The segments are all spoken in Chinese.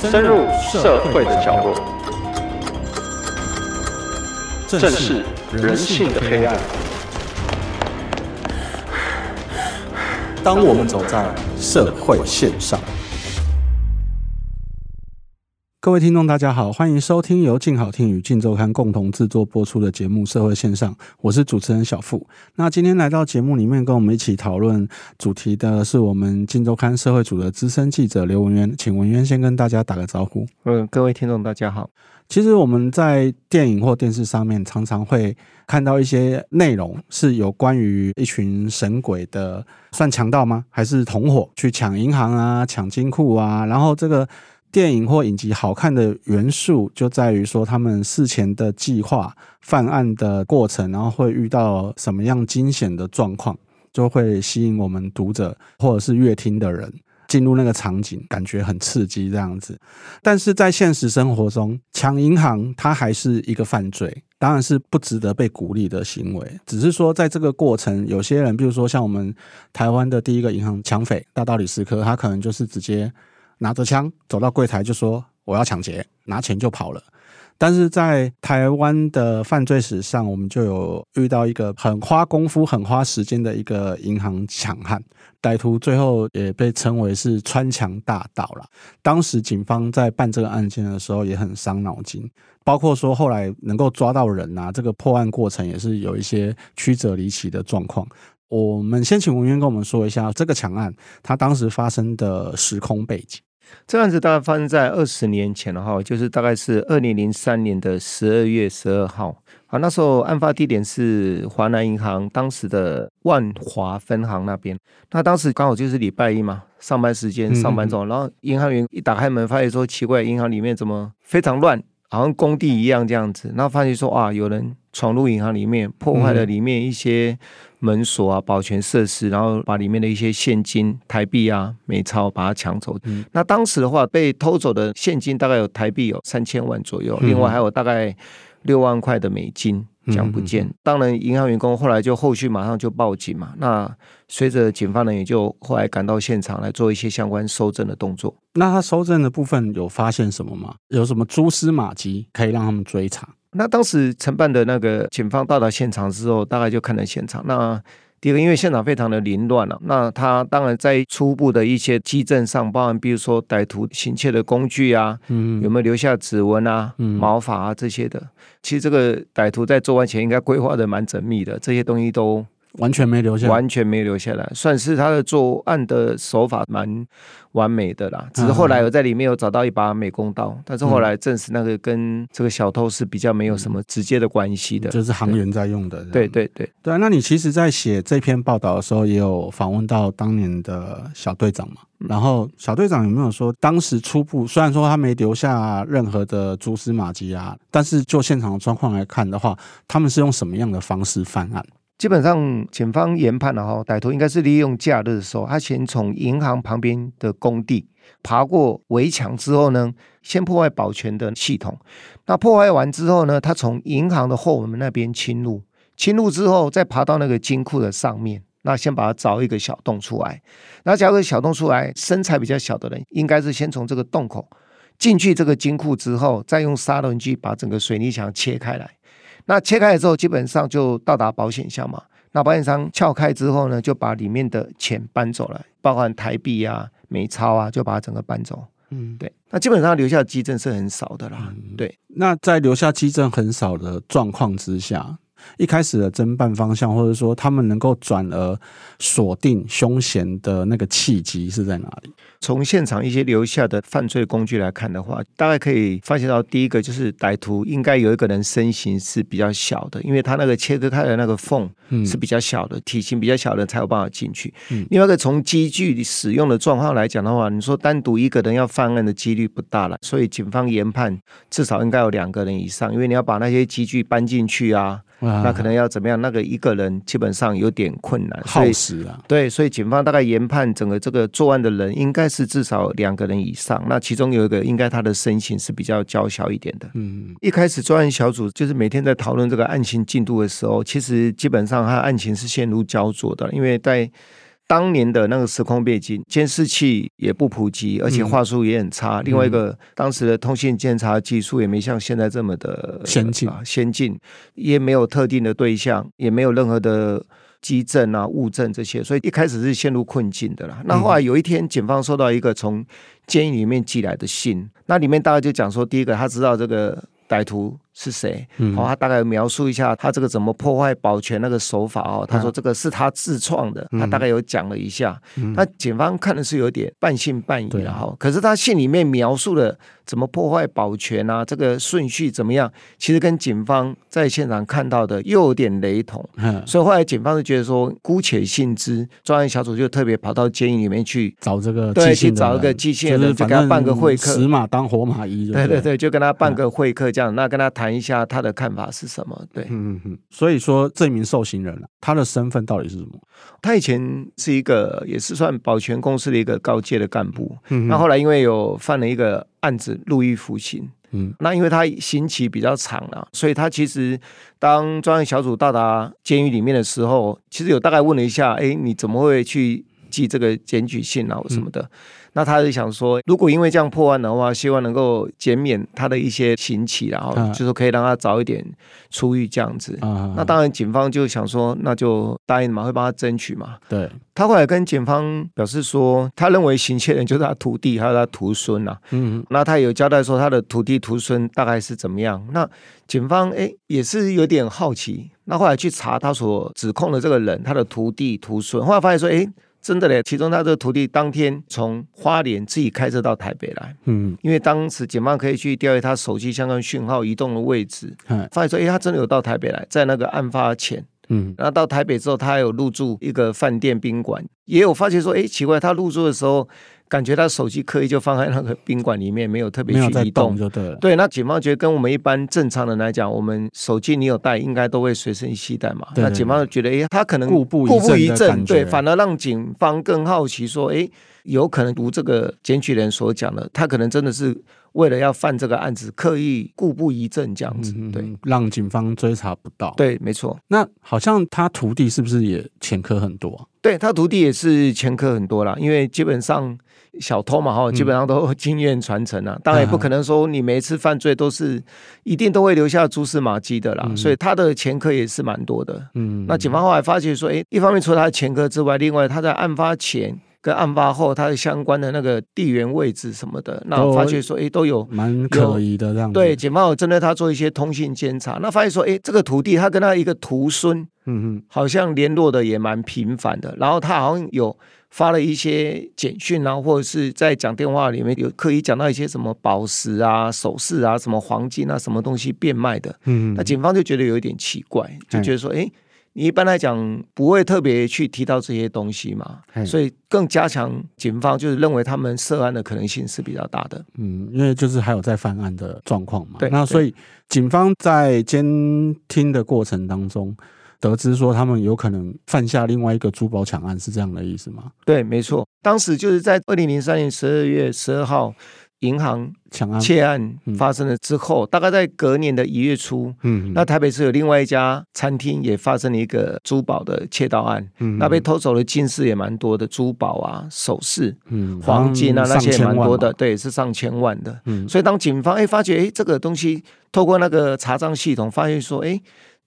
深入社会的角落，正视人性的黑暗。当我们走在社会线上。各位听众，大家好，欢迎收听由静好听与静周刊共同制作播出的节目《社会线上》，我是主持人小付。那今天来到节目里面跟我们一起讨论主题的是我们静周刊社会组的资深记者刘文渊，请文渊先跟大家打个招呼。嗯，各位听众，大家好。其实我们在电影或电视上面常常会看到一些内容，是有关于一群神鬼的，算强盗吗？还是同伙去抢银行啊、抢金库啊？然后这个。电影或影集好看的元素就在于说，他们事前的计划、犯案的过程，然后会遇到什么样惊险的状况，就会吸引我们读者或者是阅听的人进入那个场景，感觉很刺激这样子。但是在现实生活中，抢银行它还是一个犯罪，当然是不值得被鼓励的行为。只是说，在这个过程，有些人，比如说像我们台湾的第一个银行抢匪大道理斯科，他可能就是直接。拿着枪走到柜台就说我要抢劫，拿钱就跑了。但是在台湾的犯罪史上，我们就有遇到一个很花功夫、很花时间的一个银行抢案，歹徒最后也被称为是穿墙大盗了。当时警方在办这个案件的时候也很伤脑筋，包括说后来能够抓到人啊，这个破案过程也是有一些曲折离奇的状况。我们先请文渊跟我们说一下这个抢案，它当时发生的时空背景。这案子大概发生在二十年前了哈，就是大概是二零零三年的十二月十二号啊。那时候案发地点是华南银行当时的万华分行那边。那当时刚好就是礼拜一嘛，上班时间上班中，然后银行员一打开门，发现说奇怪，银行里面怎么非常乱，好像工地一样这样子。然后发现说啊，有人闯入银行里面，破坏了里面一些。门锁啊，保全设施，然后把里面的一些现金、台币啊、美钞把它抢走。嗯。那当时的话，被偷走的现金大概有台币有三千万左右，另外还有大概六万块的美金抢不见。当然，银行员工后来就后续马上就报警嘛。那随着警方呢，也就后来赶到现场来做一些相关搜证的动作。那他搜证的部分有发现什么吗？有什么蛛丝马迹可以让他们追查？那当时承办的那个警方到达现场之后，大概就看了现场。那第一个，因为现场非常的凌乱了，那他当然在初步的一些基证上，包含比如说歹徒行窃的工具啊，嗯，有没有留下指纹啊、嗯、毛发啊这些的。其实这个歹徒在作案前应该规划的蛮缜密的，这些东西都。完全没留下，完全没留下来，算是他的作案的手法蛮完美的啦。只是后来我在里面有找到一把美工刀，但是后来证实那个跟这个小偷是比较没有什么直接的关系的，就是行员在用的。对对对对，那你其实，在写这篇报道的时候，也有访问到当年的小队长嘛？然后小队长有没有说，当时初步虽然说他没留下任何的蛛丝马迹啊，但是就现场的状况来看的话，他们是用什么样的方式犯案？基本上，警方研判了哈，歹徒应该是利用假日的时候，他先从银行旁边的工地爬过围墙之后呢，先破坏保全的系统。那破坏完之后呢，他从银行的后门那边侵入，侵入之后再爬到那个金库的上面，那先把它凿一个小洞出来。那凿个小洞出来，身材比较小的人，应该是先从这个洞口进去这个金库之后，再用砂轮机把整个水泥墙切开来。那切开了之后，基本上就到达保险箱嘛。那保险箱撬开之后呢，就把里面的钱搬走了，包含台币啊、美钞啊，就把它整个搬走。嗯，对。那基本上留下的基证是很少的啦。嗯、对。那在留下基证很少的状况之下，一开始的侦办方向，或者说他们能够转而锁定凶嫌的那个契机是在哪里？从现场一些留下的犯罪工具来看的话，大概可以发现到，第一个就是歹徒应该有一个人身形是比较小的，因为他那个切割开的那个缝是比较小的，嗯、体型比较小的才有办法进去。嗯、另外一个从机具使用的状况来讲的话，你说单独一个人要犯案的几率不大了，所以警方研判至少应该有两个人以上，因为你要把那些机具搬进去啊。那可能要怎么样？那个一个人基本上有点困难，耗时啊。对，所以警方大概研判整个这个作案的人应该是至少两个人以上。那其中有一个应该他的身形是比较娇小一点的。嗯，一开始专案小组就是每天在讨论这个案情进度的时候，其实基本上他案情是陷入焦灼的，因为在当年的那个时空背景，监视器也不普及，而且画术也很差。嗯、另外一个，当时的通信监察技术也没像现在这么的先进、啊，先进也没有特定的对象，也没有任何的机证啊、物证这些，所以一开始是陷入困境的啦。那后来有一天，警方收到一个从监狱里面寄来的信，那里面大概就讲说，第一个他知道这个歹徒。是谁？好，他大概描述一下他这个怎么破坏保全那个手法哦。他说这个是他自创的，他大概有讲了一下。那警方看的是有点半信半疑的哈。可是他信里面描述的怎么破坏保全啊，这个顺序怎么样，其实跟警方在现场看到的又有点雷同。嗯所以后来警方就觉得说，姑且信之，专案小组就特别跑到监狱里面去找这个对，去找一个寄信的人，就给他办个会客，死马当活马医。对对对，就跟他办个会客这样，那跟他谈。一下他的看法是什么？对，嗯嗯嗯。所以说，这名受刑人他的身份到底是什么？他以前是一个，也是算保全公司的一个高阶的干部。嗯，那后来因为有犯了一个案子，入狱服刑。嗯，那因为他刑期比较长了，所以他其实当专案小组到达监狱里面的时候，其实有大概问了一下，哎，你怎么会去寄这个检举信啊，什么的？嗯那他就想说，如果因为这样破案的话，希望能够减免他的一些刑期，然后就是可以让他早一点出狱这样子。啊、那当然，警方就想说，那就答应嘛，会帮他争取嘛。对。他后来跟警方表示说，他认为行窃人就是他徒弟还有他徒孙呐。嗯。那他有交代说，他的徒弟徒孙大概是怎么样？那警方哎也是有点好奇。那后来去查他所指控的这个人，他的徒弟徒孙，后来发现说，哎。真的嘞，其中他这个徒弟当天从花莲自己开车到台北来，嗯，因为当时警方可以去调阅他手机相关讯号移动的位置，嗯，发现说，哎，他真的有到台北来，在那个案发前，嗯，然后到台北之后，他还有入住一个饭店宾馆，也有发现说，哎，奇怪，他入住的时候。感觉他手机刻意就放在那个宾馆里面，没有特别去移动，就对了。对，那警方觉得跟我们一般正常人来讲，我们手机你有带，应该都会随身携带嘛。对对对，那警方就觉得，哎，他可能故布疑阵，对，反而让警方更好奇，说，哎，有可能如这个检举人所讲的，他可能真的是为了要犯这个案子，刻意故布疑阵这样子，对，嗯，让警方追查不到。对，没错。那好像他徒弟是不是也前科很多？对，他徒弟也是前科很多啦，因为基本上。小偷嘛，哈，基本上都 经验传承啊。当然也不可能说你每一次犯罪都是一定都会留下蛛丝马迹的啦。嗯、所以他的前科也是蛮多的。嗯，那警方后来发觉说，哎，一方面除了他的前科之外，另外他在案发前跟案发后，他的相关的那个地缘位置什么的，那我发觉说，哎，都有蛮可疑的这样子。对，警方有针对他做一些通信监察，那发现说，哎，这个徒弟他跟他一个徒孙，嗯哼，好像联络的也蛮频繁的。然后他好像有。发了一些简讯啊，或者是在讲电话里面有刻意讲到一些什么宝石啊、首饰啊、什么黄金啊、什么东西变卖的。嗯，那警方就觉得有一点奇怪，就觉得说，哎、欸，你一般来讲不会特别去提到这些东西嘛，所以更加强警方就是认为他们涉案的可能性是比较大的。嗯，因为就是还有在犯案的状况嘛。对，那所以警方在监听的过程当中。得知说他们有可能犯下另外一个珠宝抢案，是这样的意思吗？对，没错。当时就是在二零零三年十二月十二号，银行抢案窃案发生了之后，嗯、大概在隔年的一月初，嗯，那台北市有另外一家餐厅也发生了一个珠宝的窃盗案，嗯，那被偷走的金饰也蛮多的，珠宝啊、首饰、嗯，黄金啊那些也蛮多的，对，是上千万的，嗯，所以当警方哎发觉哎这个东西透过那个查账系统发现说哎。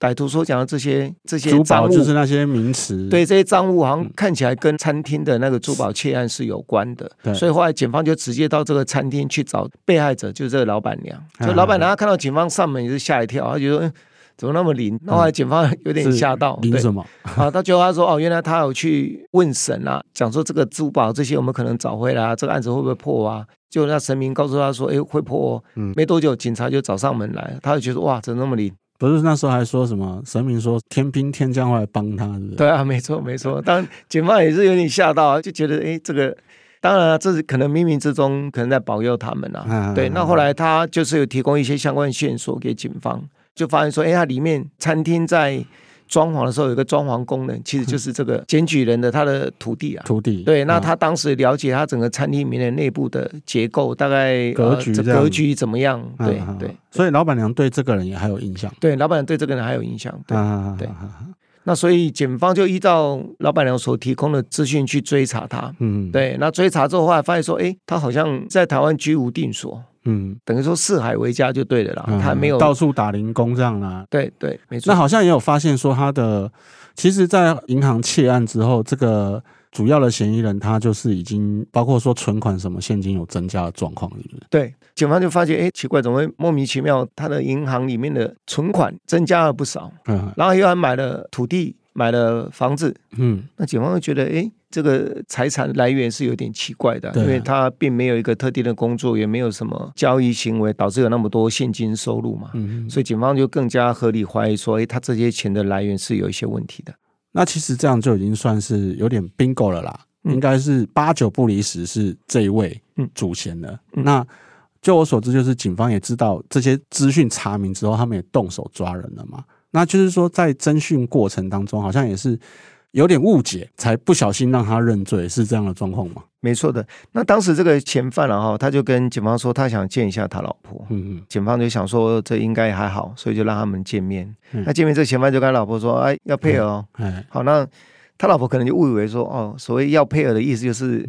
歹徒所讲的这些这些珠宝就是那些名词，对，这些赃物好像看起来跟餐厅的那个珠宝窃案是有关的，对，所以后来警方就直接到这个餐厅去找被害者，就是这个老板娘。就老板娘她看到警方上门也是吓一跳，她就说怎么那么灵？后来警方有点吓到，灵什么？啊，他就他说哦，原来他有去问神啊，讲说这个珠宝这些我们可能找回来啊，这个案子会不会破啊？就那神明告诉他说，哎，会破哦。嗯，没多久警察就找上门来，他就觉得哇，怎么那么灵？不是那时候还说什么神明说天兵天将会来帮他，是不是？对啊，没错没错。当警方也是有点吓到，就觉得哎，这个当然这是可能冥冥之中可能在保佑他们呐、啊。对，那后来他就是有提供一些相关线索给警方，就发现说，哎，他里面餐厅在。装潢的时候有一个装潢工人，其实就是这个检举人的他的徒弟啊。徒弟对，那他当时了解他整个餐厅里面的内部的结构，大概格局、呃、格局怎么样？对对。所以老板娘对这个人也还有印象。对，老板娘对这个人还有印象。对对。那所以警方就依照老板娘所提供的资讯去追查他。嗯，对。那追查之后，后来发现说，哎，他好像在台湾居无定所。嗯，等于说四海为家就对了啦。嗯、他没有到处打零工这样啦。对对，没错。那好像也有发现说，他的其实，在银行窃案之后，这个。主要的嫌疑人他就是已经包括说存款什么现金有增加的状况，是不是？对，警方就发现，哎，奇怪，怎么会莫名其妙，他的银行里面的存款增加了不少，嗯，然后又还买了土地，买了房子，嗯，那警方就觉得，哎，这个财产来源是有点奇怪的，因为他并没有一个特定的工作，也没有什么交易行为，导致有那么多现金收入嘛，嗯，所以警方就更加合理怀疑说，哎，他这些钱的来源是有一些问题的。那其实这样就已经算是有点 bingo 了啦，嗯、应该是八九不离十是这一位主嫌的。嗯、那就我所知，就是警方也知道这些资讯查明之后，他们也动手抓人了嘛。那就是说，在侦讯过程当中，好像也是有点误解，才不小心让他认罪，是这样的状况吗？没错的，那当时这个嫌犯然后他就跟警方说，他想见一下他老婆。嗯嗯，警方就想说这应该还好，所以就让他们见面。嗯、那见面，这个嫌犯就跟他老婆说：“哎，要配合哦。嗯”好，那他老婆可能就误以为说：“哦，所谓要配合的意思就是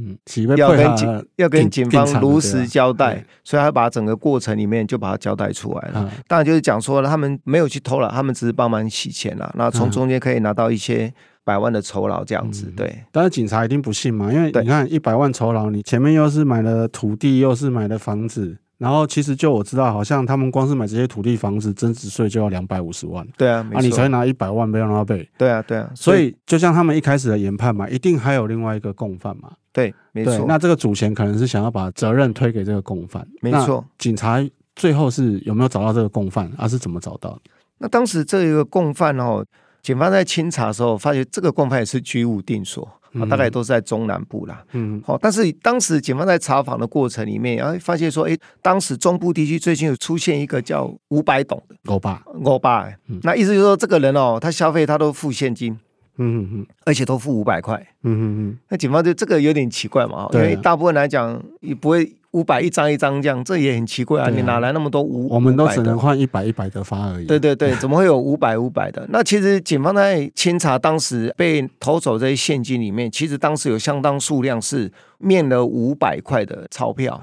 要跟警、嗯、要跟警方如实交代。”所以他把整个过程里面就把他交代出来了。嗯、当然就是讲说了，他们没有去偷了，他们只是帮忙洗钱了。那从中间可以拿到一些。百万的酬劳这样子，对、嗯，但是警察一定不信嘛，因为你看一百万酬劳，你前面又是买了土地，又是买了房子，然后其实就我知道，好像他们光是买这些土地房子，增值税就要两百五十万，对啊，啊，你才拿一百万被让他背，对啊，对啊，所以就像他们一开始的研判嘛，一定还有另外一个共犯嘛，对，没错，那这个主嫌可能是想要把责任推给这个共犯，没错，警察最后是有没有找到这个共犯，而、啊、是怎么找到的？那当时这一个共犯哦。警方在清查的时候，发现这个共犯也是居无定所，啊、大概都是在中南部啦。嗯，好，但是当时警方在查访的过程里面，然后发现说，哎，当时中部地区最近有出现一个叫五百董的。欧巴，欧巴，嗯、那意思就是说，这个人哦，他消费他都付现金，嗯嗯嗯，而且都付五百块，嗯嗯嗯，那警方就这个有点奇怪嘛，对因为大部分来讲也不会。五百一张一张这样，这也很奇怪啊！你哪来那么多五？我们都只能换一百一百的发而已。对对对，怎么会有五百五百的？那其实警方在清查当时被偷走这些现金里面，其实当时有相当数量是面了五百块的钞票。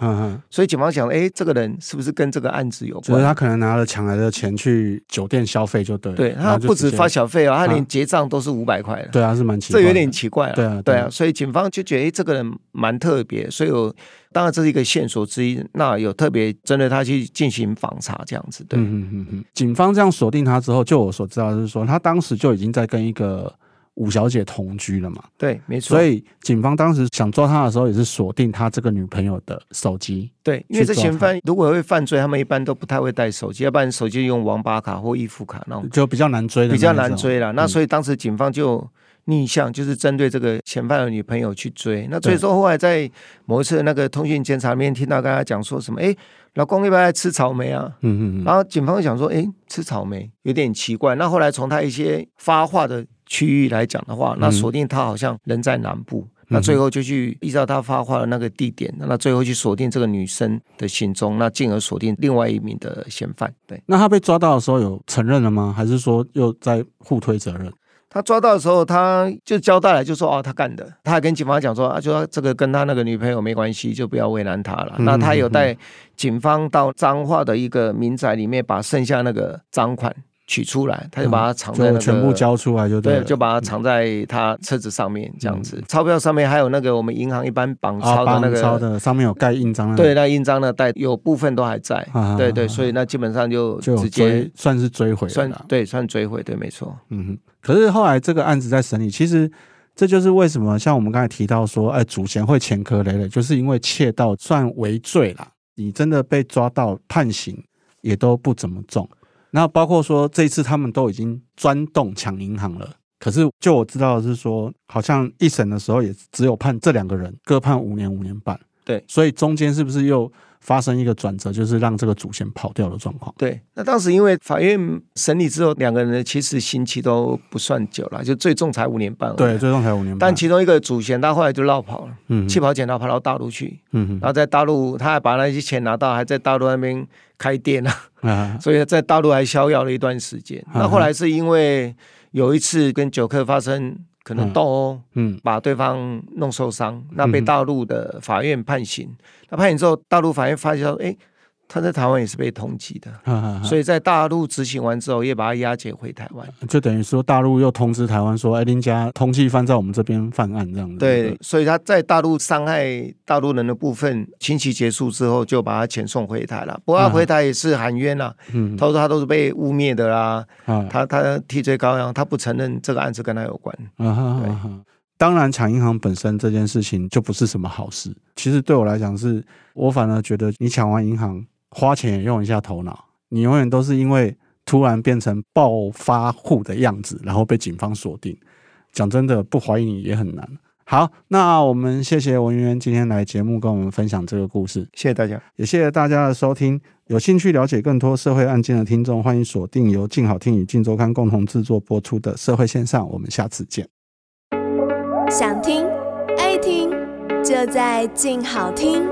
所以警方想，哎，这个人是不是跟这个案子有关？就是他可能拿了抢来的钱去酒店消费就对了。对，他不止发小费啊，他连结账都是五百块的。对啊，是蛮奇怪。这有点奇怪啊。对啊，对啊，所以警方就觉得，哎，这个人蛮特别，所以有。当然，这是一个线索之一。那有特别针对他去进行访查，这样子对。嗯嗯嗯。警方这样锁定他之后，就我所知道就是说，他当时就已经在跟一个吴小姐同居了嘛。对，没错。所以警方当时想抓他的时候，也是锁定他这个女朋友的手机。对，因为这嫌犯如果会犯罪，他们一般都不太会带手机，要不然手机用王八卡或易付卡那种，就比较难追的。比较难追了。那所以当时警方就。逆向就是针对这个嫌犯的女朋友去追，那所以说后来在某一次那个通讯监察里面听到跟他讲说什么，哎，老公要不要来吃草莓啊？嗯嗯，然后警方想说，哎，吃草莓有点奇怪。那后来从他一些发话的区域来讲的话，那锁定他好像人在南部，那最后就去依照他发话的那个地点，那最后去锁定这个女生的行踪，那进而锁定另外一名的嫌犯。对，那他被抓到的时候有承认了吗？还是说又在互推责任？他抓到的时候，他就交代了，就说哦，他干的。他还跟警方讲说啊，就说这个跟他那个女朋友没关系，就不要为难他了。嗯、那他有带警方到彰化的一个民宅里面，把剩下那个赃款取出来，他就把它藏在那个、嗯、全部交出来就对，对，就把它藏在他车子上面这样子。嗯、钞票上面还有那个我们银行一般绑钞的那个，啊、的上面有盖印章的，对，那印章的带有部分都还在。啊、对对，所以那基本上就直接算是追回了，算对，算追回，对，没错。嗯哼。可是后来这个案子在审理，其实这就是为什么像我们刚才提到说，哎，主嫌会前科累累，就是因为窃盗算为罪啦。你真的被抓到判刑也都不怎么重。那包括说这一次他们都已经钻洞抢银行了，可是就我知道的是说，好像一审的时候也只有判这两个人各判五年五年半。对，所以中间是不是又？发生一个转折，就是让这个主嫌跑掉的状况。对，那当时因为法院审理之后，两个人其实刑期都不算久了，就最重才五年半。对，最重才五年半。但其中一个主嫌，他后来就落跑了，嗯哼，弃跑潜逃跑到大陆去，嗯哼，然后在大陆他还把那些钱拿到，还在大陆那边开店啊，啊，所以在大陆还逍遥了一段时间。那后来是因为有一次跟酒客发生可能斗殴，嗯，把对方弄受伤，那被大陆的法院判刑。那判刑之后，大陆法院发现说，哎。他在台湾也是被通缉的，所以在大陆执行完之后，也把他押解回台湾，就等于说大陆又通知台湾说，哎，林家通缉犯在我们这边犯案这样子。对，对，所以他在大陆伤害大陆人的部分，刑期结束之后，就把他遣送回台了。不过他回台也是喊冤呐，嗯，他说他都是被污蔑的啦，嗯、他他替罪羔羊，他不承认这个案子跟他有关。嗯哼，对，当然抢银行本身这件事情就不是什么好事。其实对我来讲是，是我反而觉得你抢完银行。花钱也用一下头脑，你永远都是因为突然变成暴发户的样子，然后被警方锁定。讲真的，不怀疑你也很难。好，那我们谢谢文渊今天来节目跟我们分享这个故事，谢谢大家，也谢谢大家的收听。有兴趣了解更多社会案件的听众，欢迎锁定由静好听与静周刊共同制作播出的《社会线上》，我们下次见。想听爱听，就在静好听。